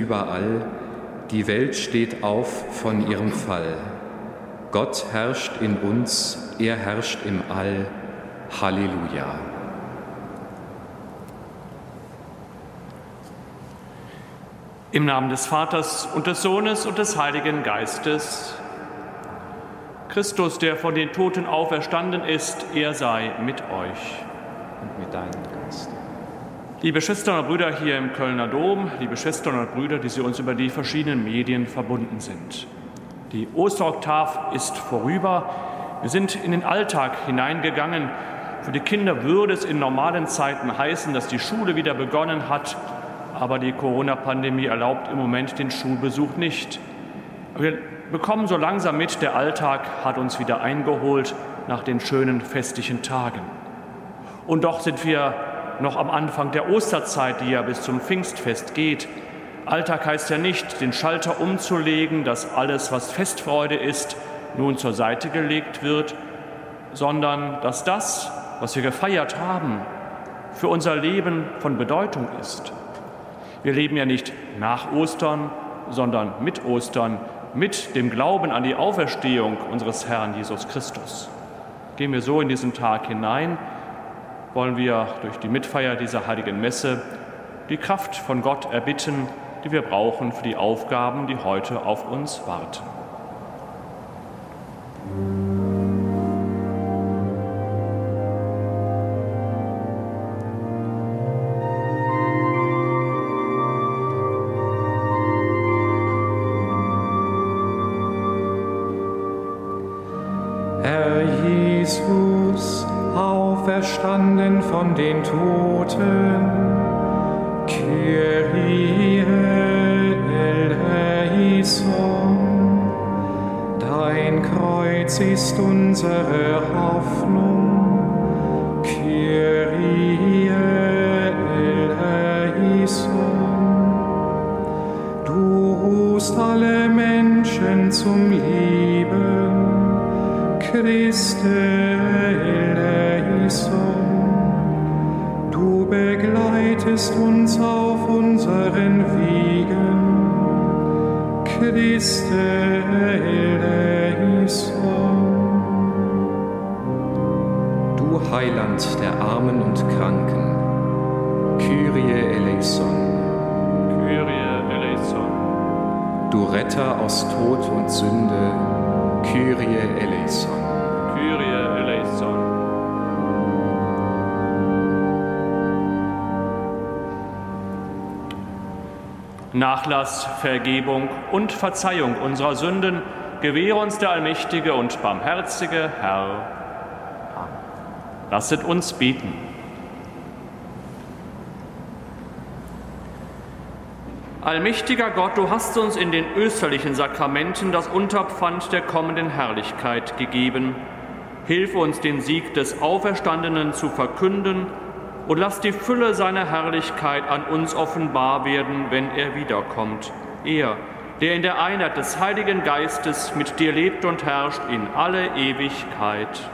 Überall, die Welt steht auf von ihrem Fall. Gott herrscht in uns, er herrscht im All. Halleluja. Im Namen des Vaters und des Sohnes und des Heiligen Geistes. Christus, der von den Toten auferstanden ist, er sei mit euch. Und mit deinem Geist. Liebe Schwestern und Brüder hier im Kölner Dom, liebe Schwestern und Brüder, die Sie uns über die verschiedenen Medien verbunden sind. Die Osteroktav ist vorüber. Wir sind in den Alltag hineingegangen. Für die Kinder würde es in normalen Zeiten heißen, dass die Schule wieder begonnen hat, aber die Corona-Pandemie erlaubt im Moment den Schulbesuch nicht. Wir bekommen so langsam mit, der Alltag hat uns wieder eingeholt nach den schönen festlichen Tagen. Und doch sind wir noch am Anfang der Osterzeit, die ja bis zum Pfingstfest geht. Alltag heißt ja nicht, den Schalter umzulegen, dass alles, was Festfreude ist, nun zur Seite gelegt wird, sondern dass das, was wir gefeiert haben, für unser Leben von Bedeutung ist. Wir leben ja nicht nach Ostern, sondern mit Ostern, mit dem Glauben an die Auferstehung unseres Herrn Jesus Christus. Gehen wir so in diesen Tag hinein wollen wir durch die Mitfeier dieser heiligen Messe die Kraft von Gott erbitten, die wir brauchen für die Aufgaben, die heute auf uns warten. Herr Jesus, auferstanden von den Toten, Kyrie eleison. Dein Kreuz ist unsere Hoffnung, Kyrie eleison. Du rufst alle Menschen zum Leben, Christus. Begleitest uns auf unseren Wegen. Christe eleison. Du Heiland der Armen und Kranken, Kyrie eleison. Kyrie eleison. Du Retter aus Tod und Sünde, Kyrie eleison. Nachlass, Vergebung und Verzeihung unserer Sünden gewähre uns der allmächtige und barmherzige Herr. Lasset uns beten. Allmächtiger Gott, du hast uns in den österlichen Sakramenten das Unterpfand der kommenden Herrlichkeit gegeben. Hilf uns, den Sieg des Auferstandenen zu verkünden und lass die Fülle seiner Herrlichkeit an uns offenbar werden, wenn er wiederkommt. Er, der in der Einheit des Heiligen Geistes mit dir lebt und herrscht in alle Ewigkeit.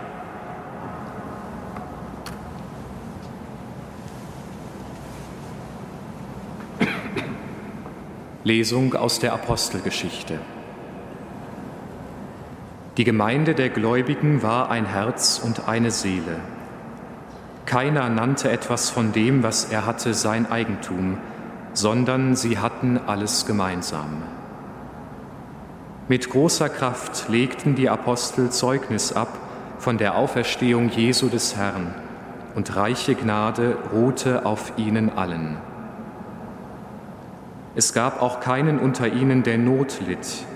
Lesung aus der Apostelgeschichte. Die Gemeinde der Gläubigen war ein Herz und eine Seele. Keiner nannte etwas von dem, was er hatte, sein Eigentum, sondern sie hatten alles gemeinsam. Mit großer Kraft legten die Apostel Zeugnis ab von der Auferstehung Jesu des Herrn, und reiche Gnade ruhte auf ihnen allen. Es gab auch keinen unter ihnen, der Not litt,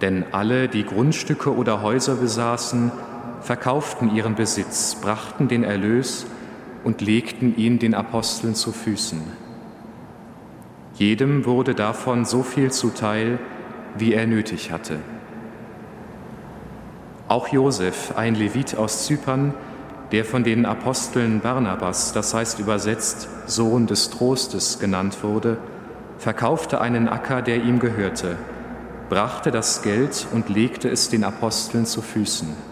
denn alle, die Grundstücke oder Häuser besaßen, verkauften ihren Besitz, brachten den Erlös und legten ihn den Aposteln zu Füßen. Jedem wurde davon so viel zuteil, wie er nötig hatte. Auch Josef, ein Levit aus Zypern, der von den Aposteln Barnabas, das heißt übersetzt Sohn des Trostes genannt wurde, verkaufte einen Acker, der ihm gehörte, brachte das Geld und legte es den Aposteln zu Füßen.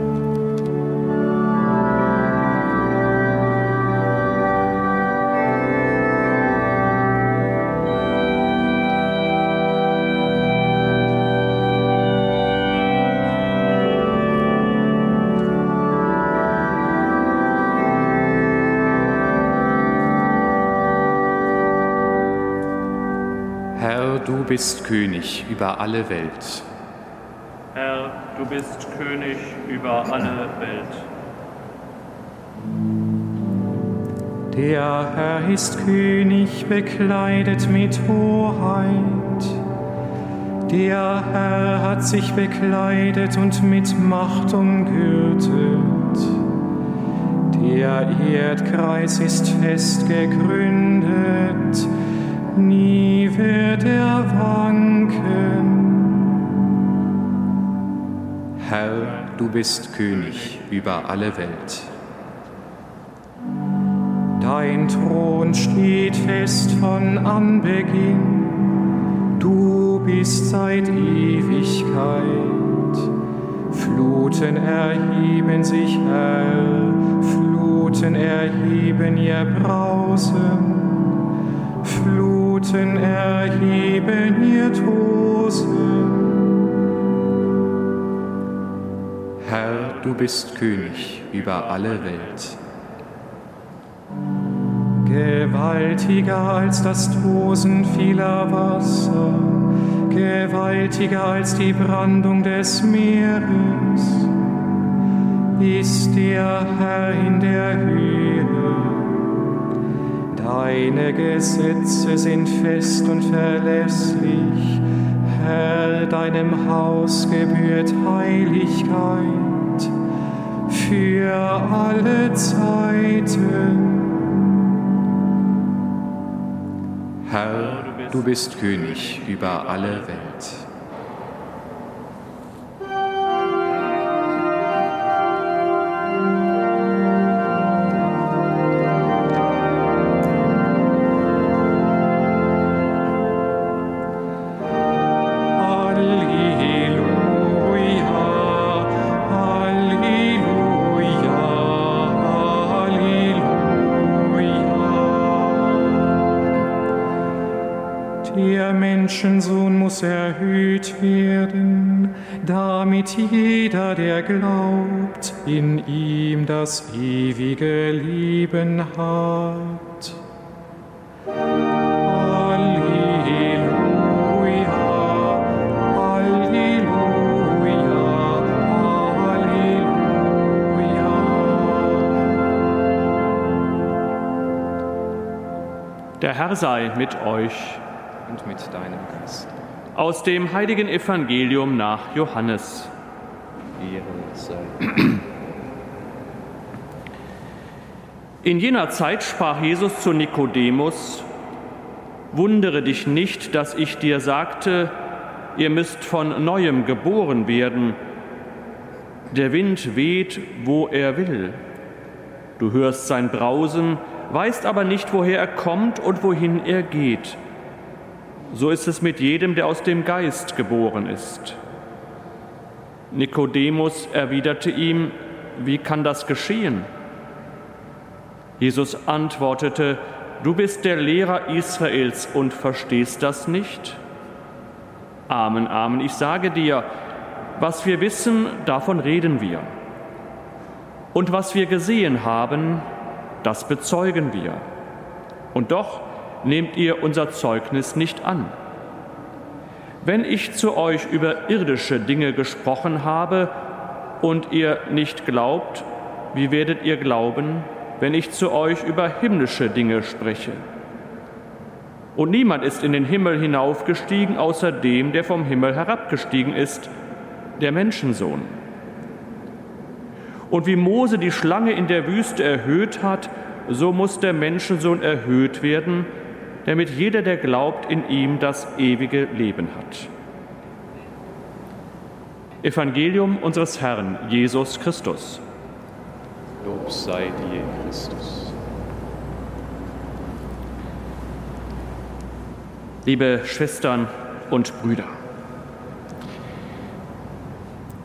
Bist König über alle Welt. Herr, du bist König über alle Welt. Der Herr ist König, bekleidet mit Hoheit. Der Herr hat sich bekleidet und mit Macht umgürtet. Der Erdkreis ist fest gegründet nie wird er wanken. Herr, du bist König über alle Welt. Dein Thron steht fest von Anbeginn, du bist seit Ewigkeit. Fluten erheben sich, Herr, Fluten erheben ihr Brausen. Fluten erheben ihr Tosen. Herr, du bist König über alle Welt. Gewaltiger als das Tosen vieler Wasser, gewaltiger als die Brandung des Meeres, ist der Herr in der Höhe Deine Gesetze sind fest und verlässlich, Herr, deinem Haus gebührt Heiligkeit für alle Zeiten. Herr, du bist König über alle Welt. das ewige Leben hat. Der Herr sei mit euch. Und mit deinem Geist. Aus dem heiligen Evangelium nach Johannes. Ehre sei. In jener Zeit sprach Jesus zu Nikodemus, Wundere dich nicht, dass ich dir sagte, ihr müsst von neuem geboren werden. Der Wind weht, wo er will. Du hörst sein Brausen, weißt aber nicht, woher er kommt und wohin er geht. So ist es mit jedem, der aus dem Geist geboren ist. Nikodemus erwiderte ihm, wie kann das geschehen? Jesus antwortete, du bist der Lehrer Israels und verstehst das nicht? Amen, Amen, ich sage dir, was wir wissen, davon reden wir. Und was wir gesehen haben, das bezeugen wir. Und doch nehmt ihr unser Zeugnis nicht an. Wenn ich zu euch über irdische Dinge gesprochen habe und ihr nicht glaubt, wie werdet ihr glauben, wenn ich zu euch über himmlische Dinge spreche? Und niemand ist in den Himmel hinaufgestiegen, außer dem, der vom Himmel herabgestiegen ist, der Menschensohn. Und wie Mose die Schlange in der Wüste erhöht hat, so muss der Menschensohn erhöht werden, damit jeder, der glaubt, in ihm das ewige Leben hat. Evangelium unseres Herrn Jesus Christus. Lob sei dir, Christus. Liebe Schwestern und Brüder,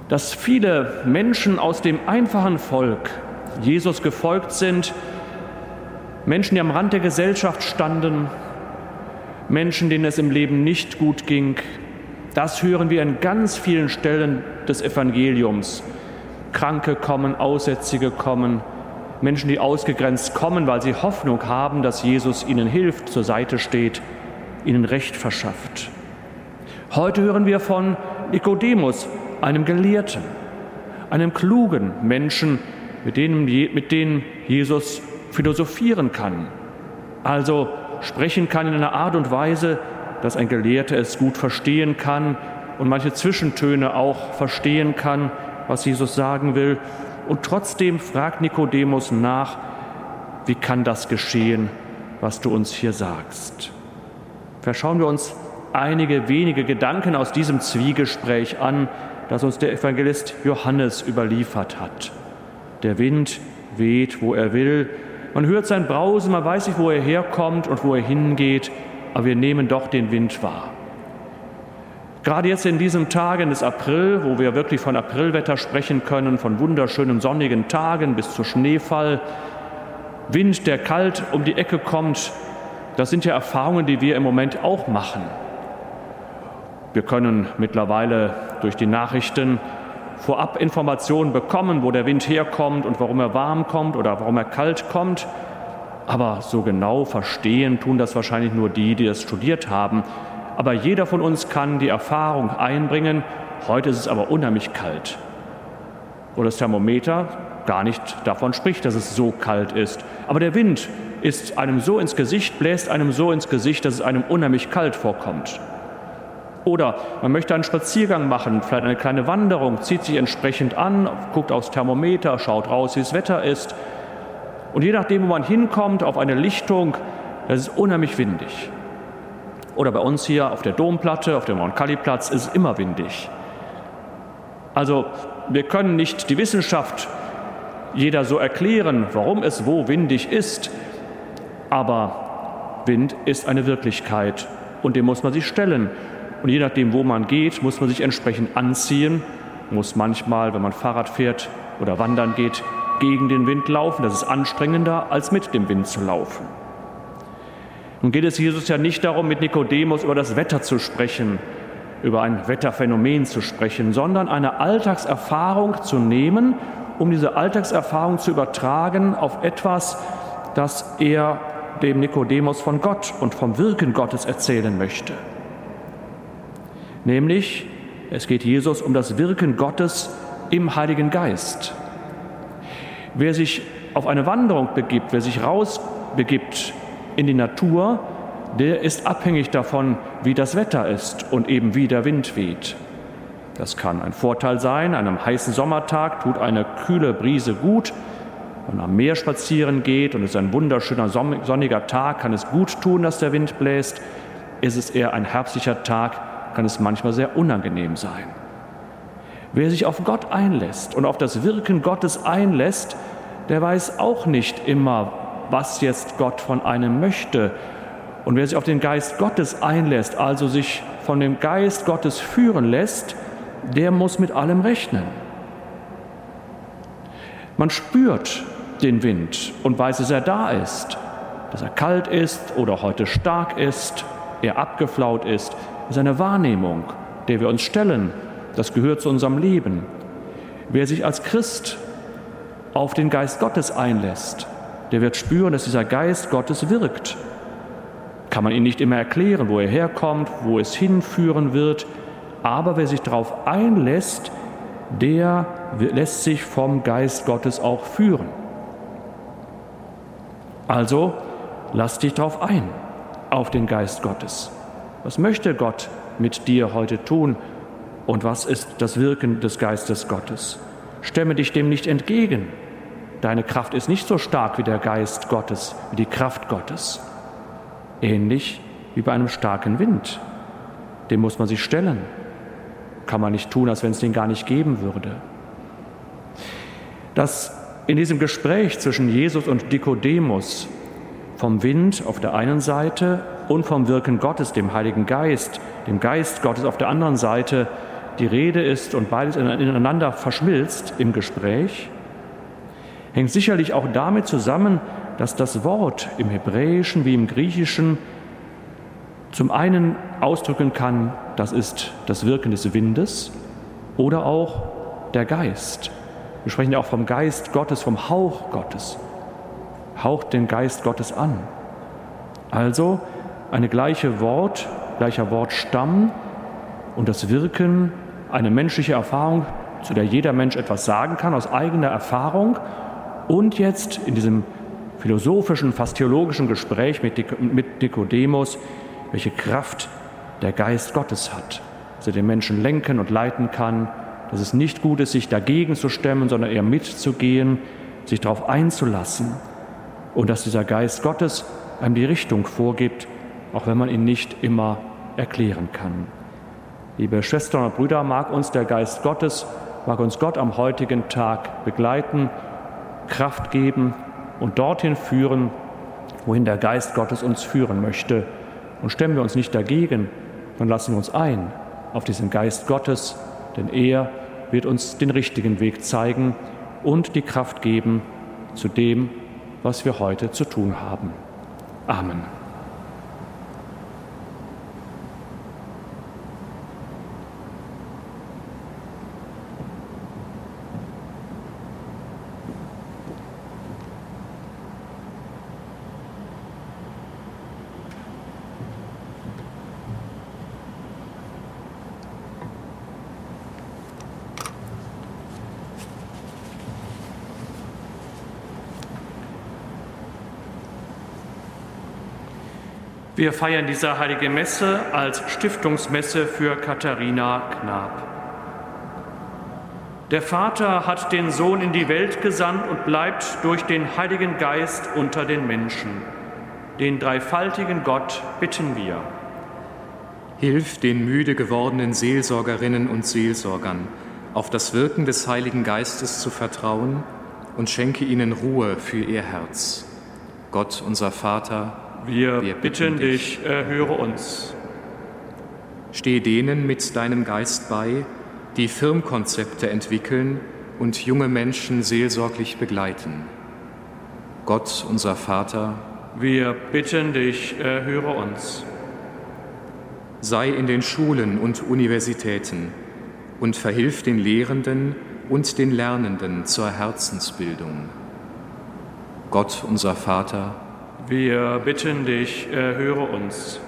dass viele Menschen aus dem einfachen Volk Jesus gefolgt sind, Menschen, die am Rand der Gesellschaft standen, Menschen, denen es im Leben nicht gut ging. Das hören wir an ganz vielen Stellen des Evangeliums. Kranke kommen, Aussätzige kommen, Menschen, die ausgegrenzt kommen, weil sie Hoffnung haben, dass Jesus ihnen hilft, zur Seite steht, ihnen Recht verschafft. Heute hören wir von Nikodemus, einem Gelehrten, einem klugen Menschen, mit denen, mit denen Jesus philosophieren kann. Also sprechen kann in einer Art und Weise, dass ein Gelehrter es gut verstehen kann und manche Zwischentöne auch verstehen kann, was Jesus sagen will. Und trotzdem fragt Nikodemus nach, wie kann das geschehen, was du uns hier sagst? Verschauen wir uns einige wenige Gedanken aus diesem Zwiegespräch an, das uns der Evangelist Johannes überliefert hat. Der Wind weht, wo er will, man hört sein Brausen, man weiß nicht, wo er herkommt und wo er hingeht, aber wir nehmen doch den Wind wahr. Gerade jetzt in diesen Tagen des April, wo wir wirklich von Aprilwetter sprechen können, von wunderschönen sonnigen Tagen bis zu Schneefall, Wind, der kalt um die Ecke kommt, das sind ja Erfahrungen, die wir im Moment auch machen. Wir können mittlerweile durch die Nachrichten vorab Informationen bekommen, wo der Wind herkommt und warum er warm kommt oder warum er kalt kommt. Aber so genau verstehen tun das wahrscheinlich nur die, die es studiert haben. Aber jeder von uns kann die Erfahrung einbringen, heute ist es aber unheimlich kalt. Wo das Thermometer gar nicht davon spricht, dass es so kalt ist. Aber der Wind ist einem so ins Gesicht, bläst einem so ins Gesicht, dass es einem unheimlich kalt vorkommt. Oder man möchte einen Spaziergang machen, vielleicht eine kleine Wanderung, zieht sich entsprechend an, guckt aufs Thermometer, schaut raus, wie das Wetter ist. Und je nachdem, wo man hinkommt, auf eine Lichtung, das ist unheimlich windig. Oder bei uns hier auf der Domplatte, auf dem Mount-Kali-Platz, ist es immer windig. Also wir können nicht die Wissenschaft jeder so erklären, warum es wo windig ist, aber Wind ist eine Wirklichkeit und dem muss man sich stellen. Und je nachdem, wo man geht, muss man sich entsprechend anziehen, muss manchmal, wenn man Fahrrad fährt oder wandern geht, gegen den Wind laufen. Das ist anstrengender, als mit dem Wind zu laufen. Nun geht es Jesus ja nicht darum, mit Nikodemus über das Wetter zu sprechen, über ein Wetterphänomen zu sprechen, sondern eine Alltagserfahrung zu nehmen, um diese Alltagserfahrung zu übertragen auf etwas, das er dem Nikodemus von Gott und vom Wirken Gottes erzählen möchte. Nämlich, es geht Jesus um das Wirken Gottes im Heiligen Geist. Wer sich auf eine Wanderung begibt, wer sich rausbegibt in die Natur, der ist abhängig davon, wie das Wetter ist und eben wie der Wind weht. Das kann ein Vorteil sein. An einem heißen Sommertag tut eine kühle Brise gut. Wenn man am Meer spazieren geht und es ist ein wunderschöner sonniger Tag, kann es gut tun, dass der Wind bläst. Ist es eher ein herbstlicher Tag, kann es manchmal sehr unangenehm sein. Wer sich auf Gott einlässt und auf das Wirken Gottes einlässt, der weiß auch nicht immer, was jetzt Gott von einem möchte. Und wer sich auf den Geist Gottes einlässt, also sich von dem Geist Gottes führen lässt, der muss mit allem rechnen. Man spürt den Wind und weiß, dass er da ist, dass er kalt ist oder heute stark ist, er abgeflaut ist. Das ist eine Wahrnehmung, der wir uns stellen. Das gehört zu unserem Leben. Wer sich als Christ auf den Geist Gottes einlässt, der wird spüren, dass dieser Geist Gottes wirkt. Kann man ihn nicht immer erklären, wo er herkommt, wo es hinführen wird, aber wer sich darauf einlässt, der lässt sich vom Geist Gottes auch führen. Also lass dich darauf ein, auf den Geist Gottes. Was möchte Gott mit dir heute tun und was ist das Wirken des Geistes Gottes? Stemme dich dem nicht entgegen. Deine Kraft ist nicht so stark wie der Geist Gottes, wie die Kraft Gottes. Ähnlich wie bei einem starken Wind. Dem muss man sich stellen kann man nicht tun, als wenn es den gar nicht geben würde. Dass in diesem Gespräch zwischen Jesus und Nikodemus vom Wind auf der einen Seite und vom Wirken Gottes, dem Heiligen Geist, dem Geist Gottes auf der anderen Seite die Rede ist und beides ineinander verschmilzt im Gespräch, hängt sicherlich auch damit zusammen, dass das Wort im Hebräischen wie im Griechischen zum einen ausdrücken kann, das ist das Wirken des Windes oder auch der Geist. Wir sprechen ja auch vom Geist Gottes, vom Hauch Gottes. Haucht den Geist Gottes an. Also eine gleiche Wort, gleicher Wortstamm und das Wirken, eine menschliche Erfahrung, zu der jeder Mensch etwas sagen kann aus eigener Erfahrung und jetzt in diesem philosophischen, fast theologischen Gespräch mit Nikodemus welche Kraft der Geist Gottes hat, dass er den Menschen lenken und leiten kann, dass es nicht gut ist, sich dagegen zu stemmen, sondern eher mitzugehen, sich darauf einzulassen und dass dieser Geist Gottes einem die Richtung vorgibt, auch wenn man ihn nicht immer erklären kann. Liebe Schwestern und Brüder, mag uns der Geist Gottes, mag uns Gott am heutigen Tag begleiten, Kraft geben und dorthin führen, wohin der Geist Gottes uns führen möchte. Und stemmen wir uns nicht dagegen, dann lassen wir uns ein auf diesen Geist Gottes, denn er wird uns den richtigen Weg zeigen und die Kraft geben zu dem, was wir heute zu tun haben. Amen. Wir feiern diese heilige Messe als Stiftungsmesse für Katharina Knab. Der Vater hat den Sohn in die Welt gesandt und bleibt durch den Heiligen Geist unter den Menschen. Den dreifaltigen Gott bitten wir. Hilf den müde gewordenen Seelsorgerinnen und Seelsorgern, auf das Wirken des Heiligen Geistes zu vertrauen und schenke ihnen Ruhe für ihr Herz. Gott, unser Vater, wir, Wir bitten dich, erhöre uns. Steh denen mit deinem Geist bei, die Firmkonzepte entwickeln und junge Menschen seelsorglich begleiten. Gott, unser Vater, wir bitten dich, erhöre uns. Sei in den Schulen und Universitäten und verhilf den Lehrenden und den Lernenden zur Herzensbildung. Gott, unser Vater, wir bitten dich, erhöre uns.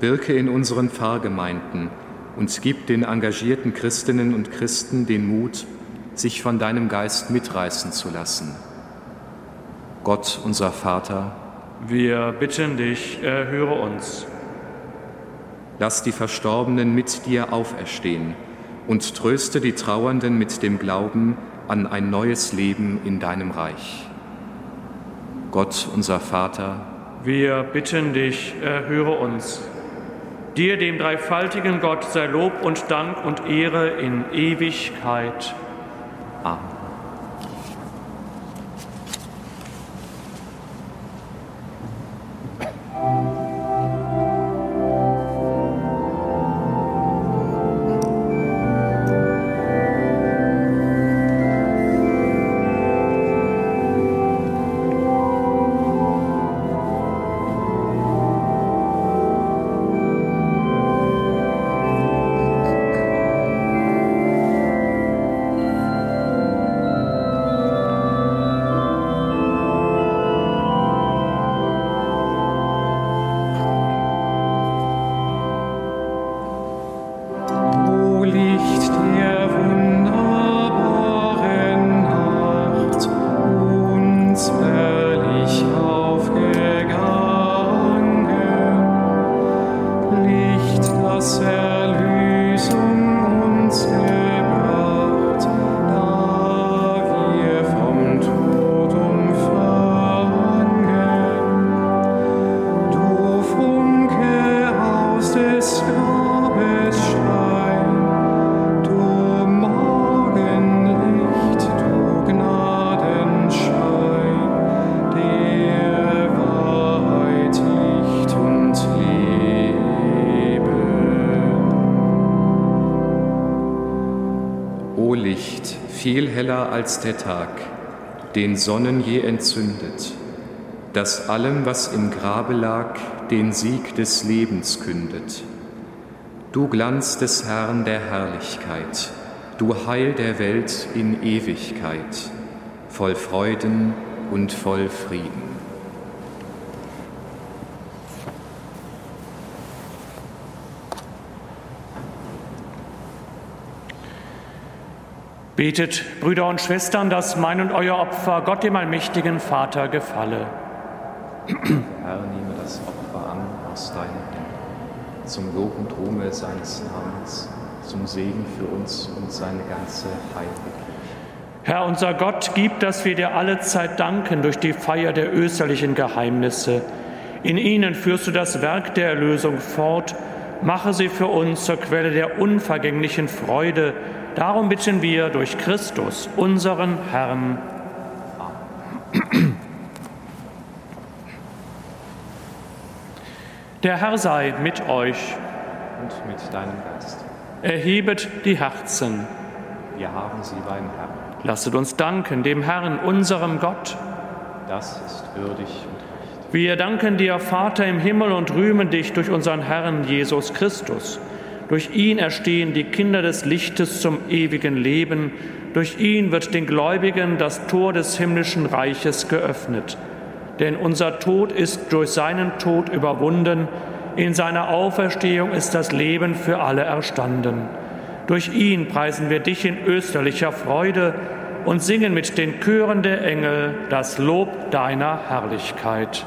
Wirke in unseren Pfarrgemeinden und gib den engagierten Christinnen und Christen den Mut, sich von deinem Geist mitreißen zu lassen. Gott, unser Vater, Wir bitten dich, erhöre uns. Lass die Verstorbenen mit dir auferstehen und tröste die Trauernden mit dem Glauben an ein neues Leben in deinem Reich. Gott, unser Vater, wir bitten dich, erhöre uns. Dir, dem dreifaltigen Gott, sei Lob und Dank und Ehre in Ewigkeit. Amen. Heller als der Tag, den Sonnen je entzündet, das allem, was im Grabe lag, den Sieg des Lebens kündet. Du Glanz des Herrn der Herrlichkeit, du Heil der Welt in Ewigkeit, voll Freuden und voll Frieden. Betet, Brüder und Schwestern, dass mein und euer Opfer Gott dem allmächtigen Vater gefalle. Der Herr nehme das Opfer an aus deinen Händen, zum Lob und Ruhme seines Namens, zum Segen für uns und seine ganze heilige Herr unser Gott, gib, dass wir dir alle Zeit danken durch die Feier der österlichen Geheimnisse. In ihnen führst du das Werk der Erlösung fort. Mache sie für uns zur Quelle der unvergänglichen Freude Darum bitten wir durch Christus, unseren Herrn. Der Herr sei mit euch. Und mit deinem Geist. Erhebet die Herzen. Wir haben sie beim Herrn. Lasset uns danken dem Herrn, unserem Gott. Das ist würdig und recht. Wir danken dir, Vater im Himmel, und rühmen dich durch unseren Herrn Jesus Christus durch ihn erstehen die Kinder des Lichtes zum ewigen Leben. Durch ihn wird den Gläubigen das Tor des himmlischen Reiches geöffnet. Denn unser Tod ist durch seinen Tod überwunden. In seiner Auferstehung ist das Leben für alle erstanden. Durch ihn preisen wir dich in österlicher Freude und singen mit den Chören der Engel das Lob deiner Herrlichkeit.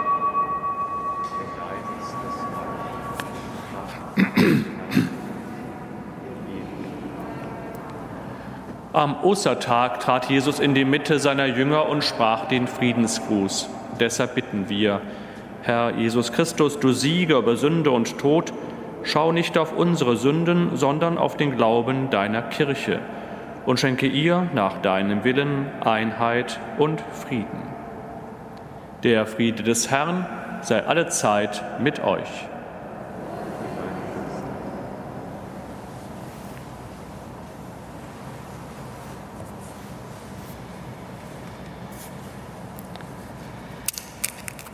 Am Ostertag trat Jesus in die Mitte seiner Jünger und sprach den Friedensgruß. Deshalb bitten wir, Herr Jesus Christus, du Sieger über Sünde und Tod, schau nicht auf unsere Sünden, sondern auf den Glauben deiner Kirche und schenke ihr nach deinem Willen Einheit und Frieden. Der Friede des Herrn sei allezeit mit euch.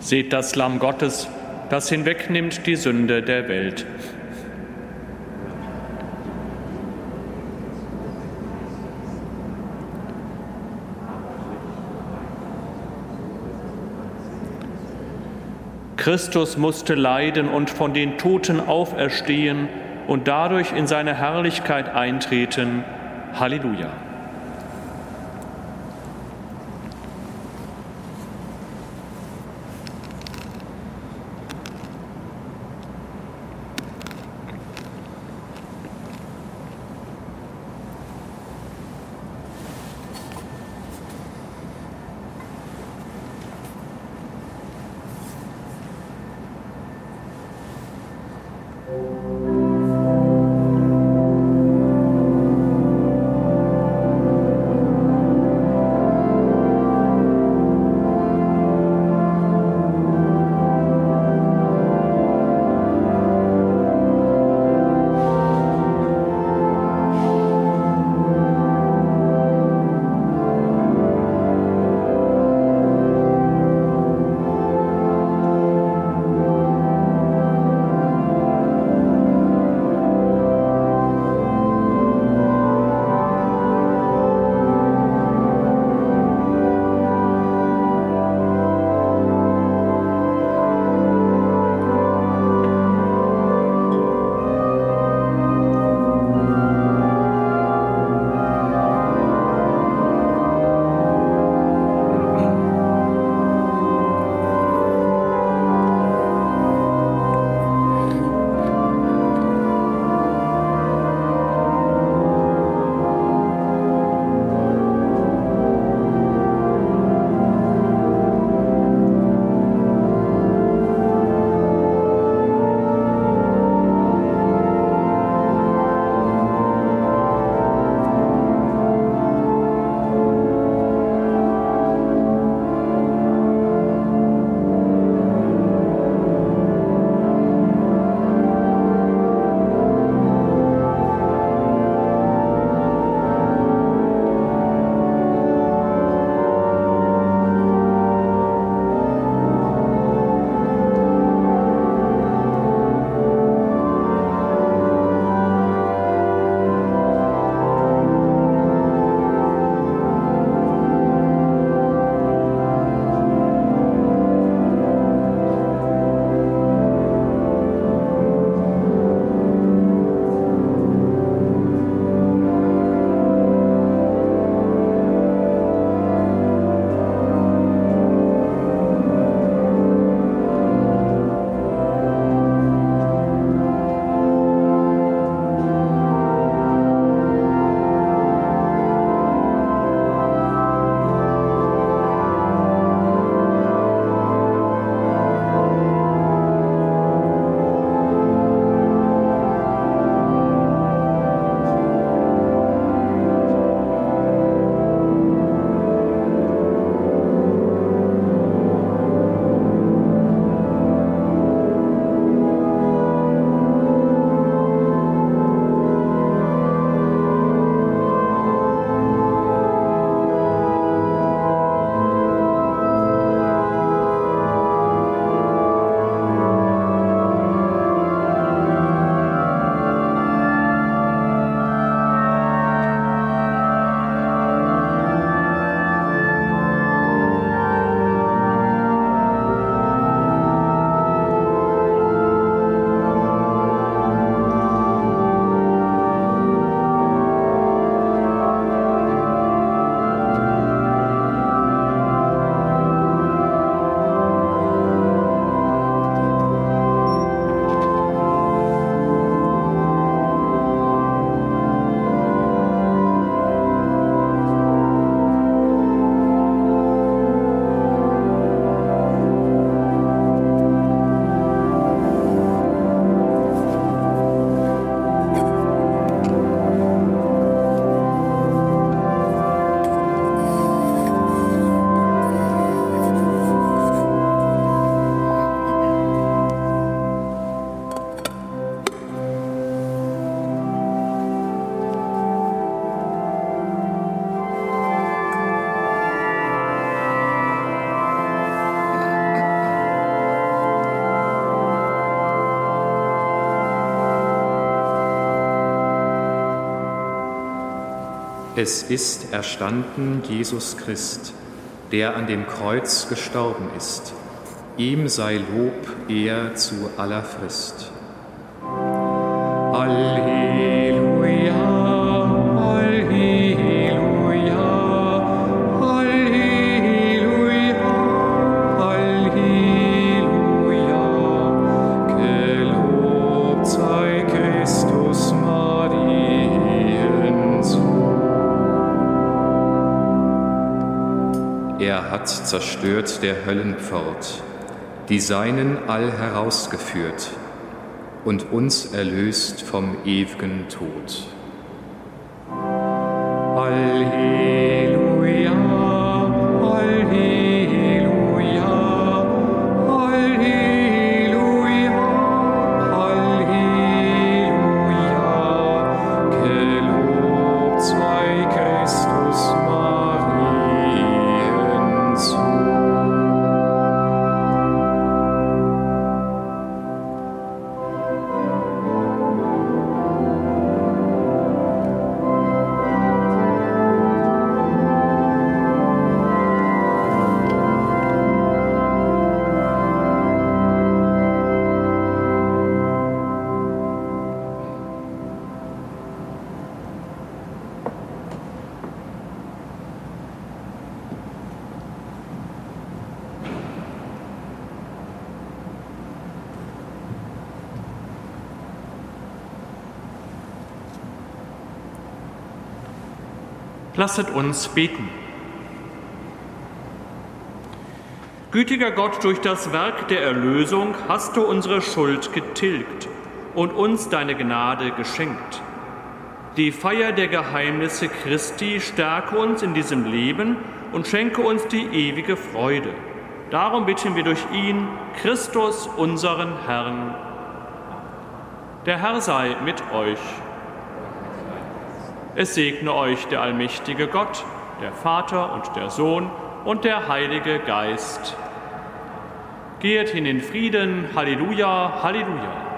Seht das Lamm Gottes, das hinwegnimmt die Sünde der Welt. Christus musste leiden und von den Toten auferstehen und dadurch in seine Herrlichkeit eintreten. Halleluja. Es ist erstanden Jesus Christ, der an dem Kreuz gestorben ist. Ihm sei Lob, er zu aller Frist. Zerstört der Höllenpfort, die Seinen all herausgeführt und uns erlöst vom ewigen Tod. Lasset uns beten. Gütiger Gott, durch das Werk der Erlösung hast du unsere Schuld getilgt und uns deine Gnade geschenkt. Die Feier der Geheimnisse Christi stärke uns in diesem Leben und schenke uns die ewige Freude. Darum bitten wir durch ihn, Christus, unseren Herrn. Der Herr sei mit euch. Es segne euch der allmächtige Gott, der Vater und der Sohn und der Heilige Geist. Geht hin in Frieden. Halleluja, Halleluja.